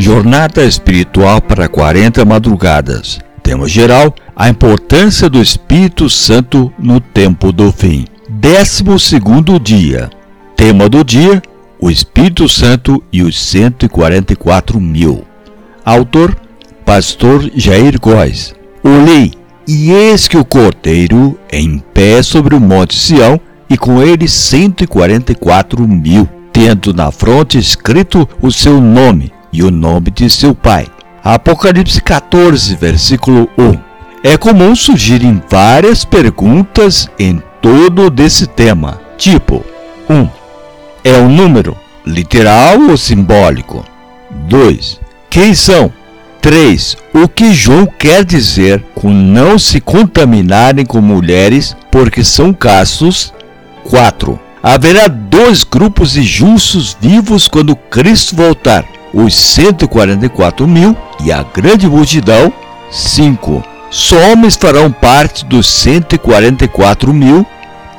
Jornada Espiritual para 40 Madrugadas. Tema geral: A importância do Espírito Santo no tempo do fim. 12 dia. Tema do dia: O Espírito Santo e os 144 mil. Autor: Pastor Jair Góes. Olhei, e eis que o Cordeiro em pé sobre o monte Sião, e com ele 144 mil, tendo na fronte escrito o seu nome e o nome de seu pai. Apocalipse 14, versículo 1. É comum surgirem várias perguntas em todo desse tema, tipo 1. É um número, literal ou simbólico? 2. Quem são? 3. O que João quer dizer com não se contaminarem com mulheres porque são castos? 4. Haverá dois grupos de justos vivos quando Cristo voltar os 144 mil e a grande multidão, 5. Só homens farão parte dos 144 mil,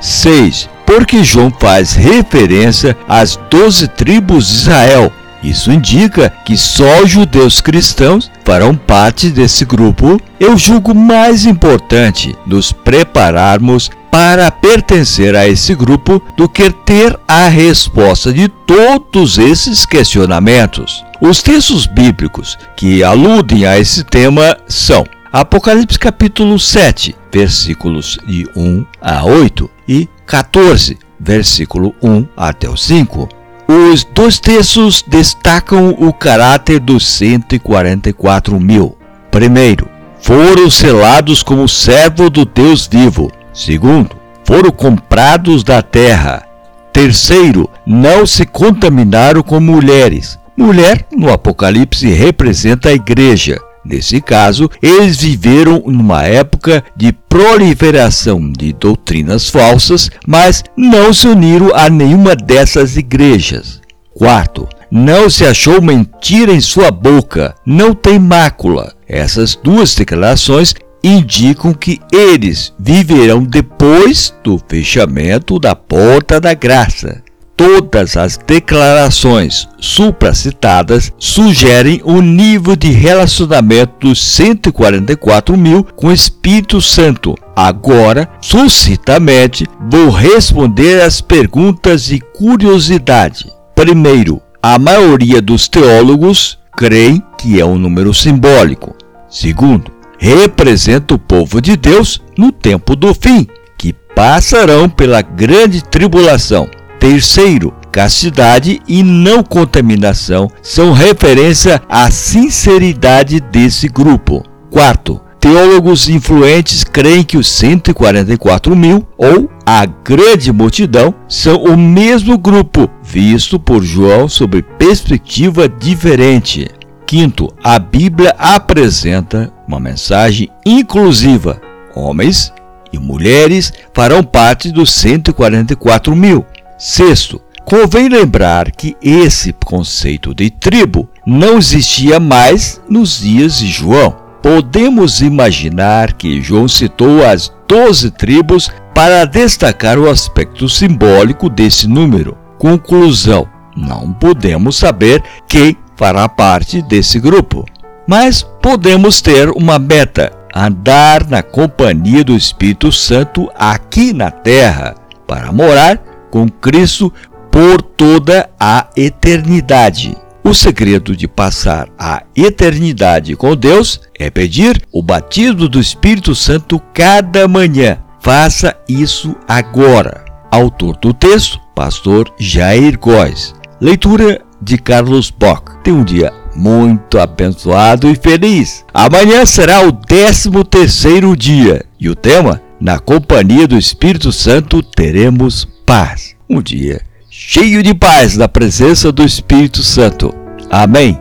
6. Porque João faz referência às doze tribos de Israel. Isso indica que só judeus cristãos farão parte desse grupo. Eu julgo mais importante nos prepararmos para pertencer a esse grupo do que ter a resposta de todos esses questionamentos. Os textos bíblicos que aludem a esse tema são Apocalipse capítulo 7, versículos de 1 a 8 e 14, versículo 1 até o 5. Os dois textos destacam o caráter dos 144 mil. Primeiro, foram selados como servo do Deus vivo Segundo, foram comprados da terra. Terceiro, não se contaminaram com mulheres. Mulher, no Apocalipse, representa a igreja. Nesse caso, eles viveram numa época de proliferação de doutrinas falsas, mas não se uniram a nenhuma dessas igrejas. Quarto, não se achou mentira em sua boca, não tem mácula. Essas duas declarações indicam que eles viverão depois do fechamento da porta da graça. Todas as declarações supracitadas sugerem o nível de relacionamento dos 144 mil com o Espírito Santo. Agora, suscitamente, vou responder às perguntas de curiosidade. Primeiro, a maioria dos teólogos creem que é um número simbólico. Segundo, representa o povo de Deus no tempo do fim, que passarão pela grande tribulação. Terceiro, castidade e não contaminação são referência à sinceridade desse grupo. Quarto, teólogos influentes creem que os 144 mil, ou a grande multidão, são o mesmo grupo, visto por João sob perspectiva diferente. Quinto, a Bíblia apresenta uma mensagem inclusiva. Homens e mulheres farão parte dos 144 mil. Sexto, convém lembrar que esse conceito de tribo não existia mais nos dias de João. Podemos imaginar que João citou as doze tribos para destacar o aspecto simbólico desse número. Conclusão: não podemos saber quem fará parte desse grupo. Mas podemos ter uma meta: andar na companhia do Espírito Santo aqui na terra, para morar com Cristo por toda a eternidade. O segredo de passar a eternidade com Deus é pedir o batismo do Espírito Santo cada manhã. Faça isso agora. Autor do texto, Pastor Jair Góes. Leitura de Carlos Bock. Tenha um dia muito abençoado e feliz. Amanhã será o 13 terceiro dia e o tema, na companhia do Espírito Santo, teremos paz. Um dia cheio de paz na presença do Espírito Santo. Amém.